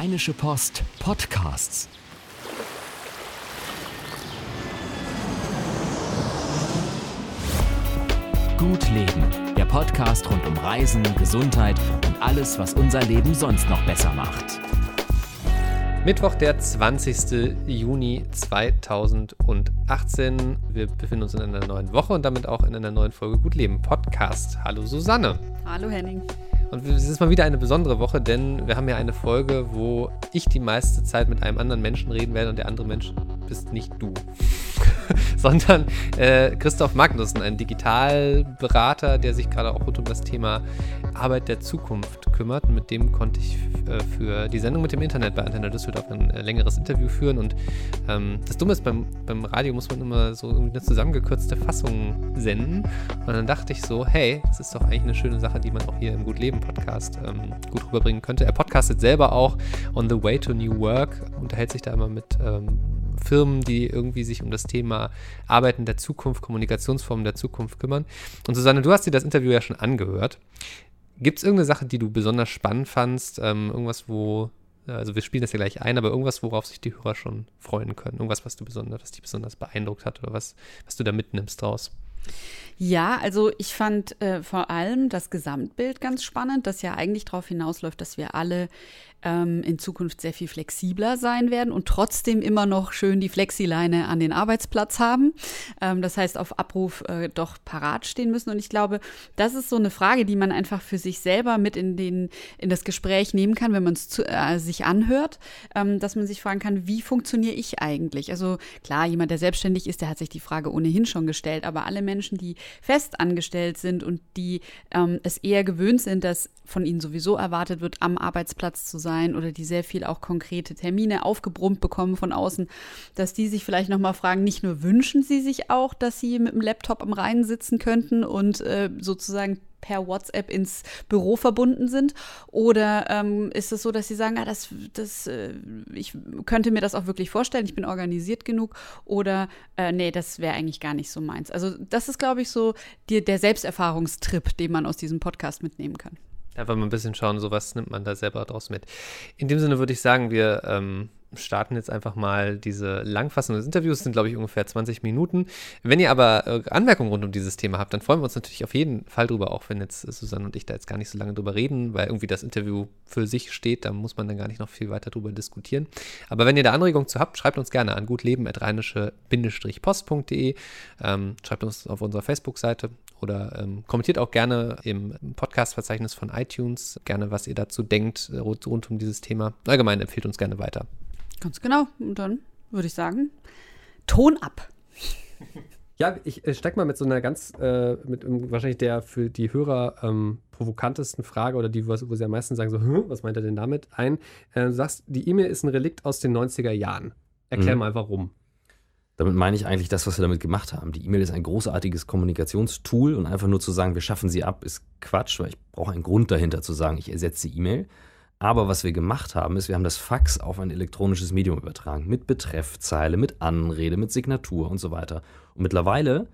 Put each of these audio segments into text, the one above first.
Rheinische Post Podcasts. Gut Leben, der Podcast rund um Reisen, Gesundheit und alles, was unser Leben sonst noch besser macht. Mittwoch, der 20. Juni 2018. Wir befinden uns in einer neuen Woche und damit auch in einer neuen Folge Gut Leben Podcast. Hallo Susanne. Hallo Henning. Und es ist mal wieder eine besondere Woche, denn wir haben ja eine Folge, wo ich die meiste Zeit mit einem anderen Menschen reden werde und der andere Mensch bist nicht du. sondern äh, Christoph Magnussen, ein Digitalberater, der sich gerade auch rund um das Thema Arbeit der Zukunft kümmert. Mit dem konnte ich äh, für die Sendung mit dem Internet bei Antenne Düsseldorf ein äh, längeres Interview führen. Und ähm, das Dumme ist, beim, beim Radio muss man immer so eine zusammengekürzte Fassung senden. Und dann dachte ich so, hey, das ist doch eigentlich eine schöne Sache, die man auch hier im Gut Leben Podcast ähm, gut rüberbringen könnte. Er podcastet selber auch On the Way to New Work, unterhält sich da immer mit ähm, Firmen, die irgendwie sich um das Thema Arbeiten der Zukunft, Kommunikationsformen der Zukunft kümmern. Und Susanne, du hast dir das Interview ja schon angehört. Gibt es irgendeine Sache, die du besonders spannend fandst? Ähm, irgendwas, wo, also wir spielen das ja gleich ein, aber irgendwas, worauf sich die Hörer schon freuen können? Irgendwas, was du besonders, was dich besonders beeindruckt hat oder was, was du da mitnimmst draus? Ja, also ich fand äh, vor allem das Gesamtbild ganz spannend, das ja eigentlich darauf hinausläuft, dass wir alle ähm, in Zukunft sehr viel flexibler sein werden und trotzdem immer noch schön die Flexileine an den Arbeitsplatz haben. Ähm, das heißt, auf Abruf äh, doch parat stehen müssen. Und ich glaube, das ist so eine Frage, die man einfach für sich selber mit in, den, in das Gespräch nehmen kann, wenn man es äh, sich anhört, ähm, dass man sich fragen kann, wie funktioniere ich eigentlich? Also klar, jemand, der selbstständig ist, der hat sich die Frage ohnehin schon gestellt, aber alle Menschen, die fest angestellt sind und die ähm, es eher gewöhnt sind, dass von ihnen sowieso erwartet wird, am Arbeitsplatz zu sein oder die sehr viel auch konkrete Termine aufgebrummt bekommen von außen, dass die sich vielleicht nochmal fragen, nicht nur wünschen sie sich auch, dass sie mit dem Laptop am Rhein sitzen könnten und äh, sozusagen per WhatsApp ins Büro verbunden sind? Oder ähm, ist es so, dass sie sagen, ah, das, das, äh, ich könnte mir das auch wirklich vorstellen, ich bin organisiert genug? Oder äh, nee, das wäre eigentlich gar nicht so meins. Also das ist, glaube ich, so die, der Selbsterfahrungstrip, den man aus diesem Podcast mitnehmen kann. Einfach mal ein bisschen schauen, so was nimmt man da selber draus mit. In dem Sinne würde ich sagen, wir ähm, starten jetzt einfach mal diese Langfassung des Interviews. Sind, glaube ich, ungefähr 20 Minuten. Wenn ihr aber äh, Anmerkungen rund um dieses Thema habt, dann freuen wir uns natürlich auf jeden Fall drüber, auch wenn jetzt Susanne und ich da jetzt gar nicht so lange drüber reden, weil irgendwie das Interview für sich steht. Da muss man dann gar nicht noch viel weiter drüber diskutieren. Aber wenn ihr da Anregungen zu habt, schreibt uns gerne an gutleben.rheinische-post.de. Ähm, schreibt uns auf unserer Facebook-Seite oder ähm, kommentiert auch gerne im Podcast-Verzeichnis von iTunes gerne, was ihr dazu denkt rund, rund um dieses Thema. Allgemein empfiehlt uns gerne weiter. Ganz genau. Und dann würde ich sagen, Ton ab. Ja, ich äh, steig mal mit so einer ganz, äh, mit wahrscheinlich der für die Hörer ähm, provokantesten Frage oder die, wo sie am meisten sagen, so, hm, was meint er denn damit, ein. Äh, du sagst, die E-Mail ist ein Relikt aus den 90er Jahren. Erklär mhm. mal, warum. Damit meine ich eigentlich das, was wir damit gemacht haben. Die E-Mail ist ein großartiges Kommunikationstool und einfach nur zu sagen, wir schaffen sie ab, ist Quatsch, weil ich brauche einen Grund dahinter zu sagen, ich ersetze E-Mail. Aber was wir gemacht haben, ist, wir haben das Fax auf ein elektronisches Medium übertragen. Mit Betreffzeile, mit Anrede, mit Signatur und so weiter. Und mittlerweile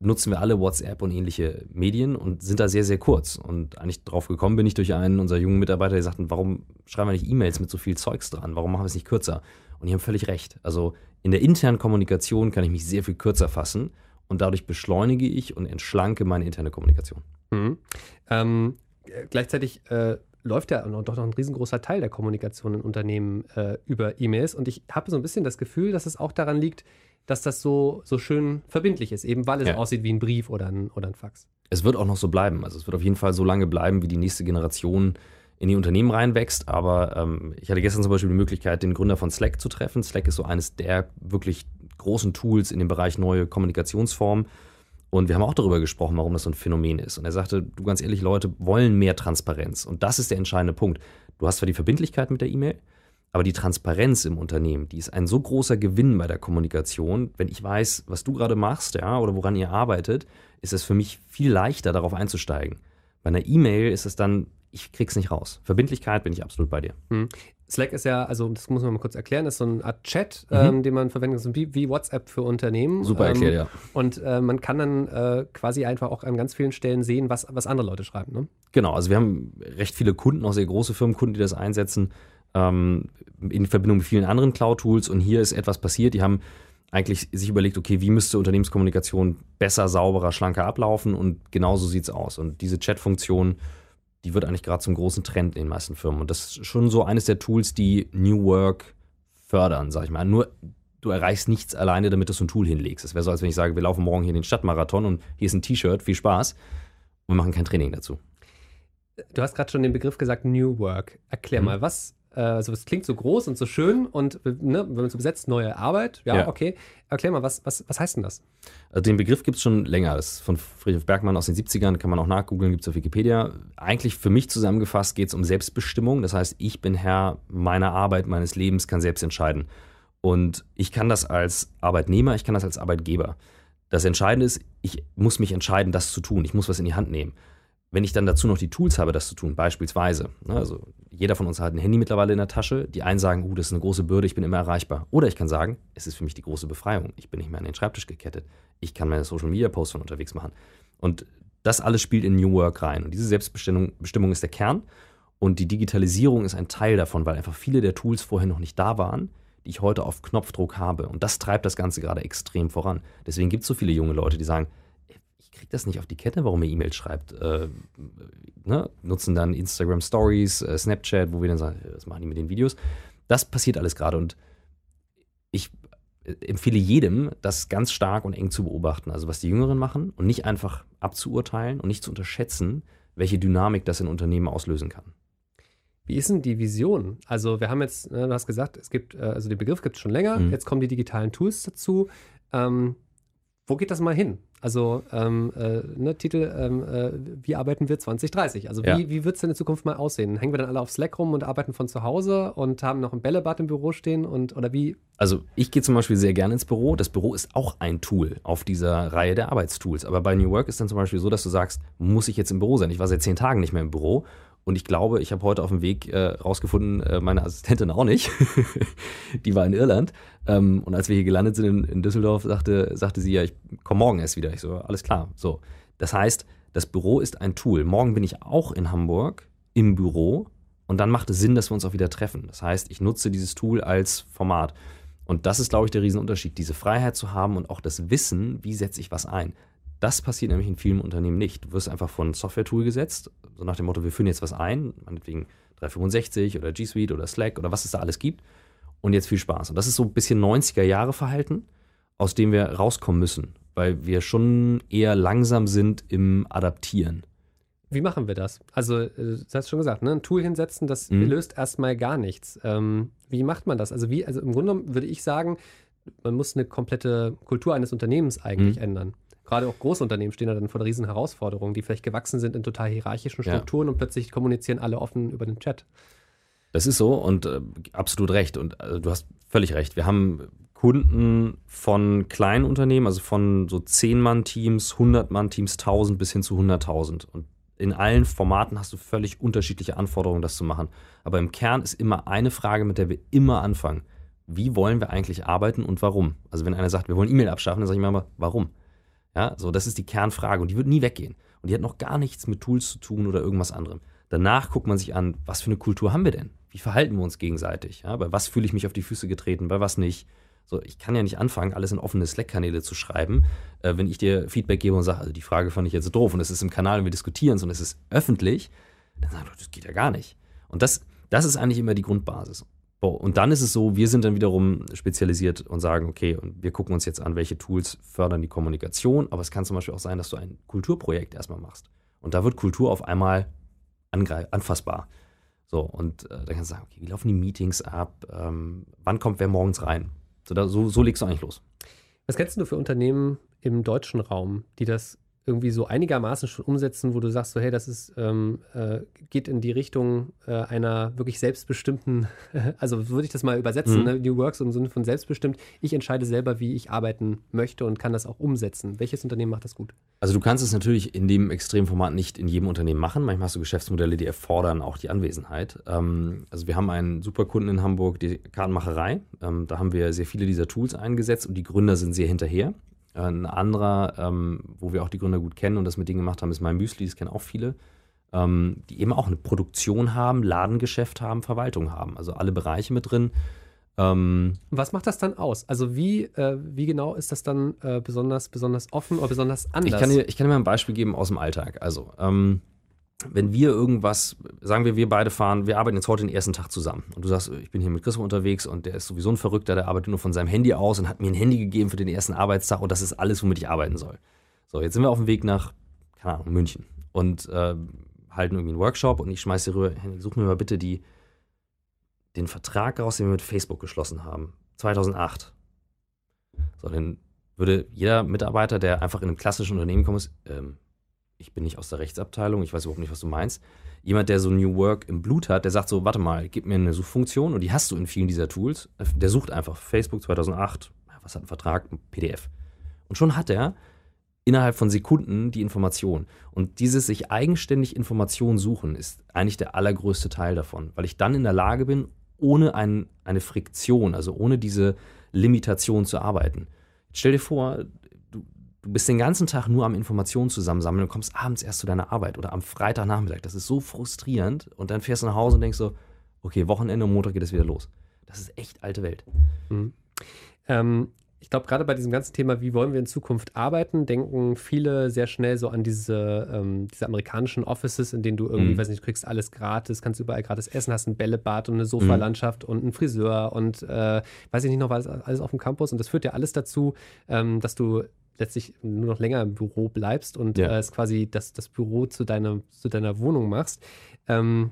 nutzen wir alle WhatsApp und ähnliche Medien und sind da sehr, sehr kurz. Und eigentlich drauf gekommen bin ich durch einen unserer jungen Mitarbeiter, die sagten, warum schreiben wir nicht E-Mails mit so viel Zeugs dran? Warum machen wir es nicht kürzer? Und die haben völlig recht. Also in der internen Kommunikation kann ich mich sehr viel kürzer fassen und dadurch beschleunige ich und entschlanke meine interne Kommunikation. Mhm. Ähm, gleichzeitig äh, läuft ja doch noch ein riesengroßer Teil der Kommunikation in Unternehmen äh, über E-Mails. Und ich habe so ein bisschen das Gefühl, dass es auch daran liegt, dass das so, so schön verbindlich ist, eben weil es ja. aussieht wie ein Brief oder ein, oder ein Fax. Es wird auch noch so bleiben. Also es wird auf jeden Fall so lange bleiben, wie die nächste Generation in die Unternehmen reinwächst. Aber ähm, ich hatte gestern zum Beispiel die Möglichkeit, den Gründer von Slack zu treffen. Slack ist so eines der wirklich großen Tools in dem Bereich neue Kommunikationsformen. Und wir haben auch darüber gesprochen, warum das so ein Phänomen ist. Und er sagte, du ganz ehrlich, Leute wollen mehr Transparenz. Und das ist der entscheidende Punkt. Du hast zwar die Verbindlichkeit mit der E-Mail, aber die Transparenz im Unternehmen, die ist ein so großer Gewinn bei der Kommunikation. Wenn ich weiß, was du gerade machst, ja, oder woran ihr arbeitet, ist es für mich viel leichter, darauf einzusteigen. Bei einer E-Mail ist es dann, ich krieg's nicht raus. Verbindlichkeit bin ich absolut bei dir. Mhm. Slack ist ja, also das muss man mal kurz erklären, ist so eine Art Chat, mhm. ähm, den man verwendet, so wie, wie, WhatsApp für Unternehmen. Super erklärt, ähm, ja. Und äh, man kann dann äh, quasi einfach auch an ganz vielen Stellen sehen, was, was andere Leute schreiben. Ne? Genau, also wir haben recht viele Kunden, auch sehr große Firmenkunden, die das einsetzen. ähm, in Verbindung mit vielen anderen Cloud-Tools. Und hier ist etwas passiert. Die haben eigentlich sich überlegt, okay, wie müsste Unternehmenskommunikation besser, sauberer, schlanker ablaufen? Und genauso sieht es aus. Und diese Chat-Funktion, die wird eigentlich gerade zum großen Trend in den meisten Firmen. Und das ist schon so eines der Tools, die New Work fördern, sag ich mal. Nur du erreichst nichts alleine, damit du so ein Tool hinlegst. Es wäre so, als wenn ich sage, wir laufen morgen hier den Stadtmarathon und hier ist ein T-Shirt, viel Spaß. Und wir machen kein Training dazu. Du hast gerade schon den Begriff gesagt, New Work. Erklär mhm. mal, was, also es klingt so groß und so schön und ne, wenn man so besetzt, neue Arbeit, ja, ja, okay. Erklär mal, was, was, was heißt denn das? Also den Begriff gibt es schon länger. Das ist von Friedrich Bergmann aus den 70ern, kann man auch nachgoogeln, gibt es auf Wikipedia. Eigentlich für mich zusammengefasst geht es um Selbstbestimmung. Das heißt, ich bin Herr meiner Arbeit, meines Lebens, kann selbst entscheiden. Und ich kann das als Arbeitnehmer, ich kann das als Arbeitgeber. Das Entscheidende ist, ich muss mich entscheiden, das zu tun. Ich muss was in die Hand nehmen. Wenn ich dann dazu noch die Tools habe, das zu tun, beispielsweise, ne, also jeder von uns hat ein Handy mittlerweile in der Tasche, die einen sagen, uh, das ist eine große Bürde, ich bin immer erreichbar. Oder ich kann sagen, es ist für mich die große Befreiung. Ich bin nicht mehr an den Schreibtisch gekettet. Ich kann meine Social Media Posts von unterwegs machen. Und das alles spielt in New Work rein. Und diese Selbstbestimmung Bestimmung ist der Kern. Und die Digitalisierung ist ein Teil davon, weil einfach viele der Tools vorher noch nicht da waren, die ich heute auf Knopfdruck habe. Und das treibt das Ganze gerade extrem voran. Deswegen gibt es so viele junge Leute, die sagen, kriege das nicht auf die Kette, warum er E-Mails schreibt. Äh, ne? Nutzen dann Instagram Stories, äh, Snapchat, wo wir dann sagen, was machen die mit den Videos? Das passiert alles gerade und ich äh, empfehle jedem, das ganz stark und eng zu beobachten, also was die Jüngeren machen und nicht einfach abzuurteilen und nicht zu unterschätzen, welche Dynamik das in Unternehmen auslösen kann. Wie ist denn die Vision? Also wir haben jetzt, ne, du hast gesagt, es gibt, äh, also den Begriff gibt es schon länger, mhm. jetzt kommen die digitalen Tools dazu. Ähm, wo geht das mal hin? Also ähm, äh, ne, Titel, ähm, äh, wie arbeiten wir 2030? Also wie, ja. wie wird es denn in Zukunft mal aussehen? Hängen wir dann alle auf Slack rum und arbeiten von zu Hause und haben noch ein Bällebad im Büro stehen und oder wie? Also ich gehe zum Beispiel sehr gerne ins Büro. Das Büro ist auch ein Tool auf dieser Reihe der Arbeitstools. Aber bei New Work ist dann zum Beispiel so, dass du sagst, muss ich jetzt im Büro sein? Ich war seit zehn Tagen nicht mehr im Büro und ich glaube, ich habe heute auf dem Weg äh, rausgefunden, äh, meine Assistentin auch nicht. die war in Irland. Ähm, und als wir hier gelandet sind in, in, Düsseldorf, sagte, sagte sie, ja, ich komme morgen erst wieder. Ich so, alles klar. So. Das heißt, das Büro ist ein Tool. Morgen bin ich auch in Hamburg im Büro und dann macht es Sinn, dass wir uns auch wieder treffen. Das heißt, ich nutze dieses Tool als Format. Und das ist, glaube ich, der Riesenunterschied, diese Freiheit zu haben und auch das Wissen, wie setze ich was ein. Das passiert nämlich in vielen Unternehmen nicht. Du wirst einfach von ein Software-Tool gesetzt, so nach dem Motto, wir führen jetzt was ein, meinetwegen 365 oder G Suite oder Slack oder was es da alles gibt. Und jetzt viel Spaß. Und das ist so ein bisschen 90er-Jahre-Verhalten, aus dem wir rauskommen müssen, weil wir schon eher langsam sind im Adaptieren. Wie machen wir das? Also, äh, du hast schon gesagt, ne? ein Tool hinsetzen, das mhm. löst erstmal gar nichts. Ähm, wie macht man das? Also, wie, also im Grunde würde ich sagen, man muss eine komplette Kultur eines Unternehmens eigentlich mhm. ändern gerade auch Großunternehmen stehen da dann vor riesen Herausforderung, die vielleicht gewachsen sind in total hierarchischen Strukturen ja. und plötzlich kommunizieren alle offen über den Chat. Das ist so und äh, absolut recht. Und äh, du hast völlig recht. Wir haben Kunden von kleinen Unternehmen, also von so 10-Mann-Teams, 100-Mann-Teams, 1000 bis hin zu 100.000. Und in allen Formaten hast du völlig unterschiedliche Anforderungen, das zu machen. Aber im Kern ist immer eine Frage, mit der wir immer anfangen. Wie wollen wir eigentlich arbeiten und warum? Also wenn einer sagt, wir wollen E-Mail abschaffen, dann sage ich mir immer, warum? Ja, so, das ist die Kernfrage und die wird nie weggehen. Und die hat noch gar nichts mit Tools zu tun oder irgendwas anderem. Danach guckt man sich an, was für eine Kultur haben wir denn? Wie verhalten wir uns gegenseitig? Ja, bei was fühle ich mich auf die Füße getreten, bei was nicht? So, ich kann ja nicht anfangen, alles in offene Slack-Kanäle zu schreiben, äh, wenn ich dir Feedback gebe und sage, also die Frage fand ich jetzt doof und es ist im Kanal und wir diskutieren, sondern es ist öffentlich, dann sagen du, das geht ja gar nicht. Und das, das ist eigentlich immer die Grundbasis. Und dann ist es so, wir sind dann wiederum spezialisiert und sagen, okay, und wir gucken uns jetzt an, welche Tools fördern die Kommunikation. Aber es kann zum Beispiel auch sein, dass du ein Kulturprojekt erstmal machst. Und da wird Kultur auf einmal anfassbar. So, und äh, dann kannst du sagen, okay, wie laufen die Meetings ab? Ähm, wann kommt wer morgens rein? So, da, so, so legst du eigentlich los. Was kennst du für Unternehmen im deutschen Raum, die das irgendwie so einigermaßen schon umsetzen, wo du sagst, so hey, das ist, ähm, äh, geht in die Richtung äh, einer wirklich selbstbestimmten, also würde ich das mal übersetzen, mhm. ne? New Works im Sinne von selbstbestimmt. Ich entscheide selber, wie ich arbeiten möchte und kann das auch umsetzen. Welches Unternehmen macht das gut? Also du kannst es natürlich in dem Extremformat nicht in jedem Unternehmen machen. Manchmal hast du Geschäftsmodelle, die erfordern auch die Anwesenheit. Ähm, also wir haben einen super Kunden in Hamburg, die Kartenmacherei. Ähm, da haben wir sehr viele dieser Tools eingesetzt und die Gründer sind sehr hinterher. Ein anderer, ähm, wo wir auch die Gründer gut kennen und das mit denen gemacht haben, ist mein Müsli, das kennen auch viele. ähm, die eben auch eine Produktion haben, Ladengeschäft haben, Verwaltung haben. Also alle Bereiche mit drin. Ähm, Was macht das dann aus? Also wie, äh, wie genau ist das dann äh, besonders, besonders offen oder besonders anders? Ich kann, dir, ich kann dir mal ein Beispiel geben aus dem Alltag. Also ähm, wenn wir irgendwas, sagen wir, wir beide fahren, wir arbeiten jetzt heute den ersten Tag zusammen und du sagst, ich bin hier mit Chris unterwegs und der ist sowieso ein Verrückter, der arbeitet nur von seinem Handy aus und hat mir ein Handy gegeben für den ersten Arbeitstag und das ist alles, womit ich arbeiten soll. So, jetzt sind wir auf dem Weg nach, keine Ahnung, München und äh, halten irgendwie einen Workshop und ich schmeiße dir rüber, Henning, such mir mal bitte die, den Vertrag raus, den wir mit Facebook geschlossen haben. 2008. So, dann würde jeder Mitarbeiter, der einfach in einem klassischen Unternehmen kommt, ähm, ich bin nicht aus der Rechtsabteilung, ich weiß überhaupt nicht, was du meinst. Jemand, der so New Work im Blut hat, der sagt so, warte mal, gib mir eine Suchfunktion und die hast du in vielen dieser Tools. Der sucht einfach Facebook 2008, was hat ein Vertrag, ein PDF. Und schon hat er innerhalb von Sekunden die Information. Und dieses sich eigenständig Informationen suchen ist eigentlich der allergrößte Teil davon, weil ich dann in der Lage bin, ohne ein, eine Friktion, also ohne diese Limitation zu arbeiten. Stell dir vor, du, bist den ganzen Tag nur am Informationen zusammensammeln und kommst abends erst zu deiner Arbeit oder am Freitagnachmittag. Das ist so frustrierend. Und dann fährst du nach Hause und denkst so, okay, Wochenende und Montag geht es wieder los. Das ist echt alte Welt. Mhm. Ähm, ich glaube, gerade bei diesem ganzen Thema, wie wollen wir in Zukunft arbeiten, denken viele sehr schnell so an diese, ähm, diese amerikanischen Offices, in denen du irgendwie, mhm. weiß nicht, du kriegst alles gratis, kannst überall gratis essen, hast ein Bällebad und eine Sofalandschaft mhm. und einen Friseur und äh, weiß ich nicht noch, was alles auf dem Campus. Und das führt ja alles dazu, ähm, dass du letztlich nur noch länger im Büro bleibst und ja. äh, es quasi das, das Büro zu deiner, zu deiner Wohnung machst. Ähm,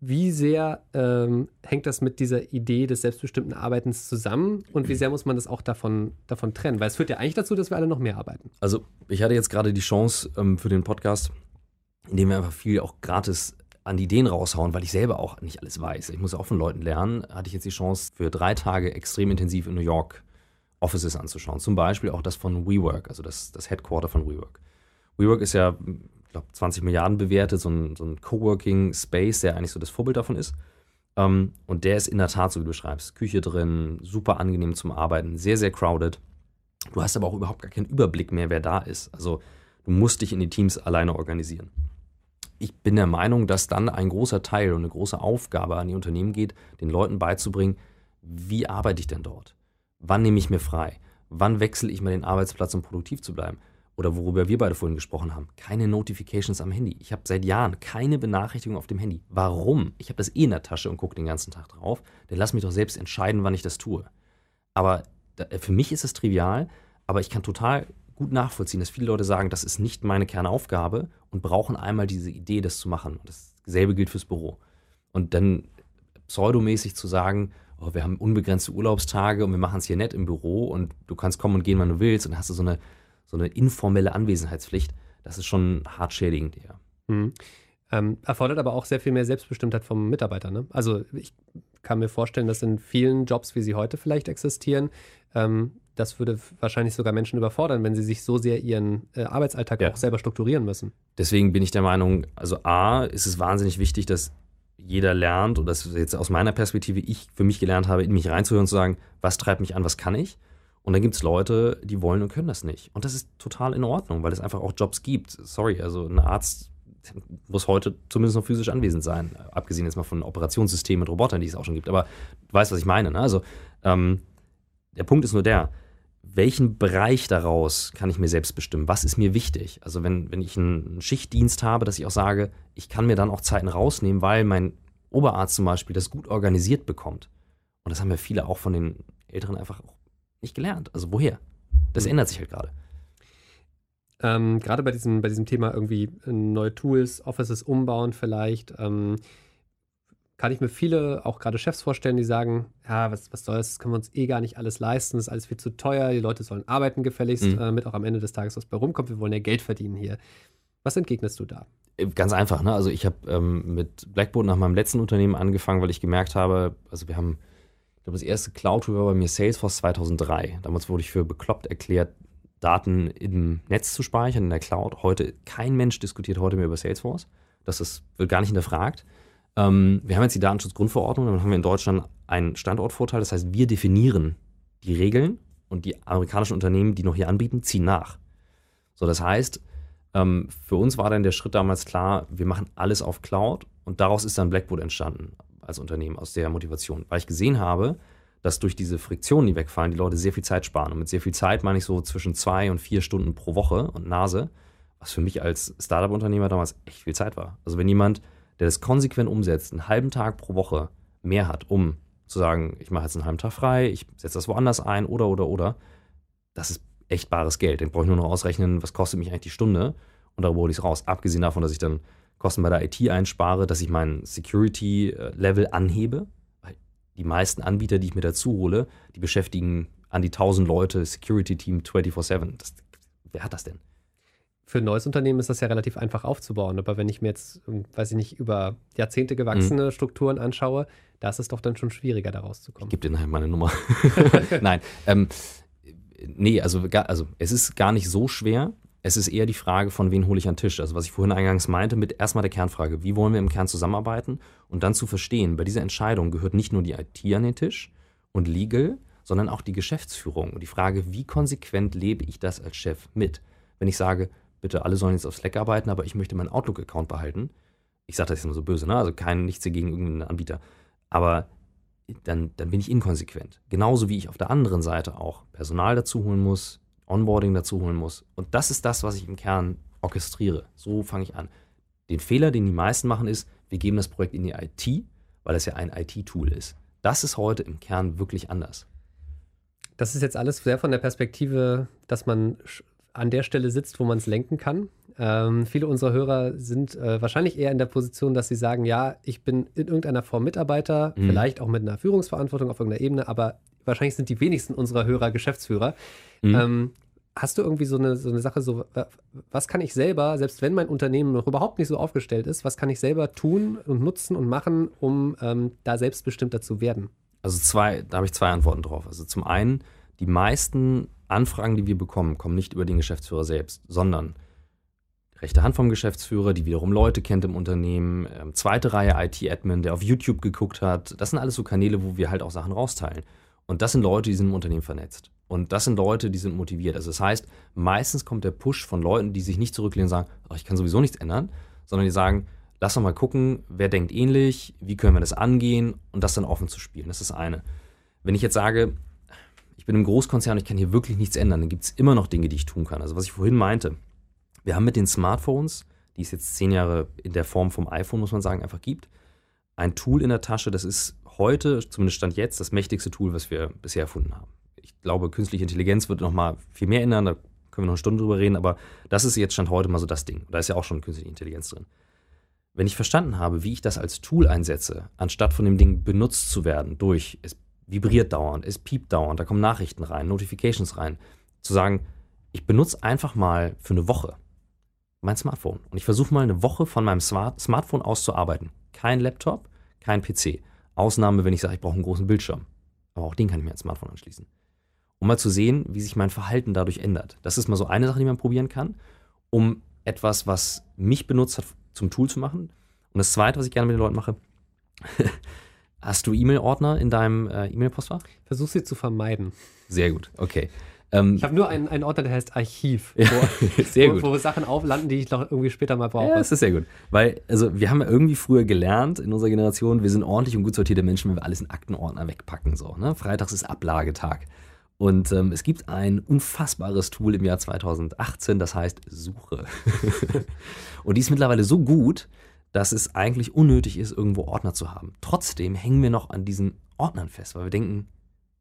wie sehr ähm, hängt das mit dieser Idee des selbstbestimmten Arbeitens zusammen und wie sehr muss man das auch davon, davon trennen? Weil es führt ja eigentlich dazu, dass wir alle noch mehr arbeiten. Also ich hatte jetzt gerade die Chance ähm, für den Podcast, in dem wir einfach viel auch gratis an Ideen raushauen, weil ich selber auch nicht alles weiß. Ich muss auch von Leuten lernen. Hatte ich jetzt die Chance, für drei Tage extrem intensiv in New York Offices anzuschauen. Zum Beispiel auch das von WeWork, also das, das Headquarter von WeWork. WeWork ist ja glaube, 20 Milliarden bewertet, so ein, so ein Coworking-Space, der eigentlich so das Vorbild davon ist. Ähm, und der ist in der Tat, so wie du beschreibst, Küche drin, super angenehm zum Arbeiten, sehr, sehr crowded. Du hast aber auch überhaupt gar keinen Überblick mehr, wer da ist. Also du musst dich in die Teams alleine organisieren. Ich bin der Meinung, dass dann ein großer Teil und eine große Aufgabe an die Unternehmen geht, den Leuten beizubringen, wie arbeite ich denn dort? Wann nehme ich mir frei? Wann wechsle ich mal den Arbeitsplatz, um produktiv zu bleiben? oder worüber wir beide vorhin gesprochen haben, keine Notifications am Handy. Ich habe seit Jahren keine Benachrichtigung auf dem Handy. Warum? Ich habe das eh in der Tasche und gucke den ganzen Tag drauf. Dann lass mich doch selbst entscheiden, wann ich das tue. Aber äh, für mich ist es trivial, aber ich kann total gut nachvollziehen, dass viele Leute sagen, das ist nicht meine Kernaufgabe und brauchen einmal diese Idee, das zu machen. Dasselbe gilt fürs Büro. Und dann pseudomäßig zu sagen, oh, wir haben unbegrenzte Urlaubstage und wir machen es hier nett im Büro und du kannst kommen und gehen, wann du willst und hast du so eine so eine informelle Anwesenheitspflicht, das ist schon hart schädigend, ja. Mhm. Ähm, erfordert aber auch sehr viel mehr Selbstbestimmtheit vom Mitarbeiter. Ne? Also ich kann mir vorstellen, dass in vielen Jobs, wie sie heute vielleicht existieren, ähm, das würde wahrscheinlich sogar Menschen überfordern, wenn sie sich so sehr ihren äh, Arbeitsalltag ja. auch selber strukturieren müssen. Deswegen bin ich der Meinung, also A, ist es wahnsinnig wichtig, dass jeder lernt, und das ist jetzt aus meiner Perspektive, ich für mich gelernt habe, in mich reinzuhören und zu sagen, was treibt mich an, was kann ich? Und dann gibt es Leute, die wollen und können das nicht. Und das ist total in Ordnung, weil es einfach auch Jobs gibt. Sorry, also ein Arzt muss heute zumindest noch physisch anwesend sein. Abgesehen jetzt mal von Operationssystemen und Robotern, die es auch schon gibt. Aber du weißt, was ich meine. Ne? Also ähm, der Punkt ist nur der, welchen Bereich daraus kann ich mir selbst bestimmen? Was ist mir wichtig? Also wenn, wenn ich einen Schichtdienst habe, dass ich auch sage, ich kann mir dann auch Zeiten rausnehmen, weil mein Oberarzt zum Beispiel das gut organisiert bekommt. Und das haben ja viele auch von den Älteren einfach auch nicht gelernt. Also woher? Das mhm. ändert sich halt gerade. Ähm, gerade bei diesem, bei diesem Thema irgendwie neue Tools, Offices umbauen vielleicht, ähm, kann ich mir viele, auch gerade Chefs vorstellen, die sagen, ja, was, was soll das, das können wir uns eh gar nicht alles leisten, das ist alles viel zu teuer, die Leute sollen arbeiten gefälligst, mhm. damit auch am Ende des Tages was bei rumkommt, wir wollen ja Geld verdienen hier. Was entgegnest du da? Äh, ganz einfach, ne? Also ich habe ähm, mit Blackboard nach meinem letzten Unternehmen angefangen, weil ich gemerkt habe, also wir haben ich glaube, das erste Cloud-Tool war bei mir Salesforce 2003. Damals wurde ich für bekloppt erklärt, Daten im Netz zu speichern, in der Cloud. Heute, kein Mensch diskutiert heute mehr über Salesforce. Das ist, wird gar nicht hinterfragt. Ähm, wir haben jetzt die Datenschutzgrundverordnung, dann haben wir in Deutschland einen Standortvorteil. Das heißt, wir definieren die Regeln und die amerikanischen Unternehmen, die noch hier anbieten, ziehen nach. So, das heißt, Ähm, für uns war dann der Schritt damals klar, wir machen alles auf Cloud und daraus ist dann Blackboard entstanden als Unternehmen aus der Motivation, weil ich gesehen habe, dass durch diese Friktionen, die wegfallen, die Leute sehr viel Zeit sparen. Und mit sehr viel Zeit meine ich so zwischen zwei und vier Stunden pro Woche und Nase, was für mich als Startup-Unternehmer damals echt viel Zeit war. Also wenn jemand, der das konsequent umsetzt, einen halben Tag pro Woche mehr hat, um zu sagen, ich mache jetzt einen halben Tag frei, ich setze das woanders ein oder oder oder, das ist echt bares Geld. Den brauche ich nur noch ausrechnen, was kostet mich eigentlich die Stunde und darüber hole ich es raus. Abgesehen davon, dass ich dann Kosten bei der IT einspare, dass ich mein Security-Level anhebe. Weil die meisten Anbieter, die ich mir dazu hole, die beschäftigen an die 1000 Leute Security-Team 24-7. Wer hat das denn? Für ein neues Unternehmen ist das ja relativ einfach aufzubauen. Aber wenn ich mir jetzt, weiß ich nicht, über Jahrzehnte gewachsene mhm. Strukturen anschaue, da ist es doch dann schon schwieriger, da rauszukommen. Ich gebe dir nachher meine Nummer. Nein, ähm, nee, also, also es ist gar nicht so schwer. Es ist eher die Frage, von wen hole ich an den Tisch. Also was ich vorhin eingangs meinte, mit erstmal der Kernfrage, wie wollen wir im Kern zusammenarbeiten? Und dann zu verstehen, bei dieser Entscheidung gehört nicht nur die IT an den Tisch und Legal, sondern auch die Geschäftsführung. Und die Frage, wie konsequent lebe ich das als Chef mit? Wenn ich sage, bitte alle sollen jetzt auf Slack arbeiten, aber ich möchte meinen Outlook-Account behalten. Ich sage das jetzt immer so böse, ne? also kein nichts gegen irgendeinen Anbieter. Aber dann, dann bin ich inkonsequent. Genauso wie ich auf der anderen Seite auch Personal dazu holen muss, Onboarding dazu holen muss. Und das ist das, was ich im Kern orchestriere. So fange ich an. Den Fehler, den die meisten machen, ist, wir geben das Projekt in die IT, weil es ja ein IT-Tool ist. Das ist heute im Kern wirklich anders. Das ist jetzt alles sehr von der Perspektive, dass man an der Stelle sitzt, wo man es lenken kann. Ähm, viele unserer Hörer sind äh, wahrscheinlich eher in der Position, dass sie sagen, ja, ich bin in irgendeiner Form Mitarbeiter, mhm. vielleicht auch mit einer Führungsverantwortung auf irgendeiner Ebene, aber wahrscheinlich sind die wenigsten unserer Hörer Geschäftsführer. Mhm. Ähm, hast du irgendwie so eine, so eine Sache, so, was kann ich selber, selbst wenn mein Unternehmen noch überhaupt nicht so aufgestellt ist, was kann ich selber tun und nutzen und machen, um ähm, da selbstbestimmter zu werden? Also zwei, da habe ich zwei Antworten drauf. Also zum einen, die meisten Anfragen, die wir bekommen, kommen nicht über den Geschäftsführer selbst, sondern rechte Hand vom Geschäftsführer, die wiederum Leute kennt im Unternehmen, ähm, zweite Reihe IT-Admin, der auf YouTube geguckt hat. Das sind alles so Kanäle, wo wir halt auch Sachen rausteilen. Und das sind Leute, die sind im Unternehmen vernetzt. Und das sind Leute, die sind motiviert. Also das heißt, meistens kommt der Push von Leuten, die sich nicht zurücklehnen und sagen, oh, ich kann sowieso nichts ändern, sondern die sagen, lass doch mal gucken, wer denkt ähnlich, wie können wir das angehen und das dann offen zu spielen. Das ist das eine. Wenn ich jetzt sage, ich bin im Großkonzern, ich kann hier wirklich nichts ändern, dann gibt es immer noch Dinge, die ich tun kann. Also was ich vorhin meinte, wir haben mit den Smartphones, die es jetzt zehn Jahre in der Form vom iPhone, muss man sagen, einfach gibt, ein Tool in der Tasche, das ist heute, zumindest Stand jetzt, das mächtigste Tool, was wir bisher erfunden haben. Ich glaube, künstliche Intelligenz wird noch mal viel mehr ändern, da können wir noch eine Stunde drüber reden, aber das ist jetzt Stand heute mal so das Ding. Da ist ja auch schon künstliche Intelligenz drin. Wenn ich verstanden habe, wie ich das als Tool einsetze, anstatt von dem Ding benutzt zu werden durch, es vibriert dauernd, es piept dauernd, da kommen Nachrichten rein, Notifications rein, zu sagen, ich benutze einfach mal für eine Woche mein Smartphone und ich versuche mal eine Woche von meinem Smart Smartphone aus zu arbeiten. Kein Laptop, kein PC. Ausnahme, wenn ich sage, ich brauche einen großen Bildschirm. Aber auch den kann ich mir ans Smartphone anschließen. Um mal zu sehen, wie sich mein Verhalten dadurch ändert. Das ist mal so eine Sache, die man probieren kann, um etwas, was mich benutzt hat, zum Tool zu machen. Und das zweite, was ich gerne mit den Leuten mache, hast du E-Mail-Ordner in deinem äh, E-Mail-Postfach? Versuch sie zu vermeiden. Sehr gut, okay. Ähm, ich habe nur einen, einen Ordner, der heißt Archiv, wo, sehr gut. Wo, wo, Sachen auflanden, die ich noch irgendwie später mal brauche. Ja, das ist sehr gut. Weil, also wir haben ja irgendwie früher gelernt in unserer Generation, wir sind ordentlich und gut sortierte Menschen, wenn wir alles in Aktenordner wegpacken. So, ne? Freitags ist Ablagetag. Und ähm, es gibt ein unfassbares Tool im Jahr 2018, das heißt Suche. und die ist mittlerweile so gut, dass es eigentlich unnötig ist, irgendwo Ordner zu haben. Trotzdem hängen wir noch an diesen Ordnern fest, weil wir denken,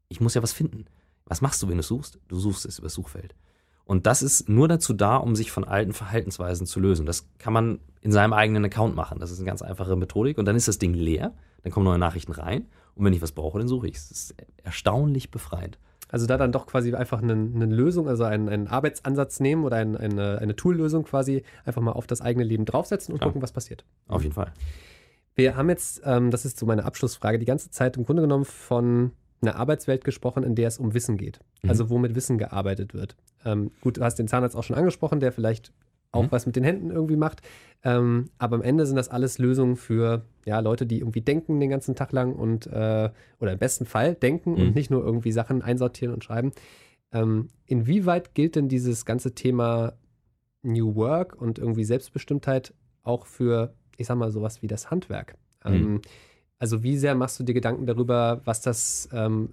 ich muss ja was finden. Was machst du, wenn du suchst? Du suchst es über das Suchfeld. Und das ist nur dazu da, um sich von alten Verhaltensweisen zu lösen. Das kann man in seinem eigenen Account machen. Das ist eine ganz einfache Methodik. Und dann ist das Ding leer, dann kommen neue Nachrichten rein. Und wenn ich was brauche, dann suche ich es. Das ist erstaunlich befreiend. Also da dann doch quasi einfach eine, eine Lösung, also einen, einen, Arbeitsansatz nehmen oder ein, eine, eine Tool-Lösung quasi einfach mal auf das eigene Leben draufsetzen und Klar. gucken, was passiert. Auf jeden Fall. Wir haben jetzt, ähm, das ist so meine Abschlussfrage, die ganze Zeit im Grunde genommen von einer Arbeitswelt gesprochen, in der es um Wissen geht. Mhm. Also wo mit Wissen gearbeitet wird. Ähm, gut, du hast den Zahnarzt auch schon angesprochen, der vielleicht auch mhm. was mit den Händen irgendwie macht. Ähm, aber am Ende sind das alles Lösungen für ja, Leute, die irgendwie denken den ganzen Tag lang und äh, oder im besten Fall denken mhm. und nicht nur irgendwie Sachen einsortieren und schreiben. Ähm, inwieweit gilt denn dieses ganze Thema New Work und irgendwie Selbstbestimmtheit auch für, ich sag mal, sowas wie das Handwerk? Mhm. Ähm, also wie sehr machst du dir Gedanken darüber, was das, ähm,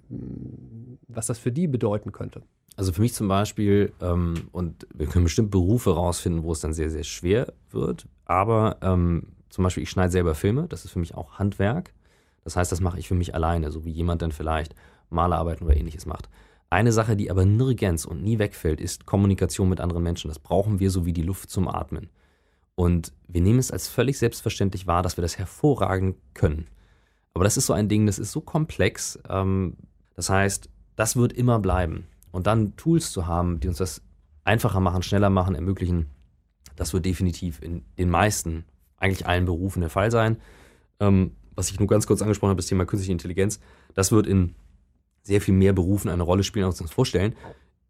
was das für die bedeuten könnte? Also für mich zum Beispiel, ähm, und wir können bestimmt Berufe rausfinden, wo es dann sehr, sehr schwer wird, aber ähm, zum Beispiel, ich schneide selber Filme, das ist für mich auch Handwerk. Das heißt, das mache ich für mich alleine, so wie jemand dann vielleicht Malerarbeiten oder ähnliches macht. Eine Sache, die aber nirgends und nie wegfällt, ist Kommunikation mit anderen Menschen. Das brauchen wir so wie die Luft zum Atmen. Und wir nehmen es als völlig selbstverständlich wahr, dass wir das hervorragend können. Aber das ist so ein Ding, das ist so komplex. Ähm, das heißt, das wird immer bleiben. Und dann Tools zu haben, die uns das einfacher machen, schneller machen, ermöglichen, das wird definitiv in den meisten, eigentlich allen Berufen der Fall sein. Ähm, was ich nur ganz kurz angesprochen habe, das Thema künstliche Intelligenz, das wird in sehr viel mehr Berufen eine Rolle spielen, als wir uns vorstellen.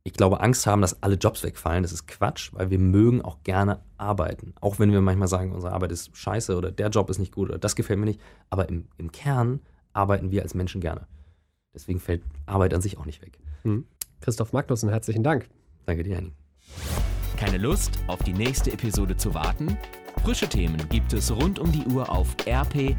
Ich glaube, Angst haben, dass alle Jobs wegfallen, das ist Quatsch, weil wir mögen auch gerne arbeiten. Auch wenn wir manchmal sagen, unsere Arbeit ist scheiße oder der Job ist nicht gut oder das gefällt mir nicht. Aber im, im Kern arbeiten wir als Menschen gerne. Deswegen fällt Arbeit an sich auch nicht weg. Hm. Christoph Magnussen, herzlichen Dank. Danke dir, Henning. Keine Lust, auf die nächste Episode zu warten? Frische Themen gibt es rund um die Uhr auf rp-online.de.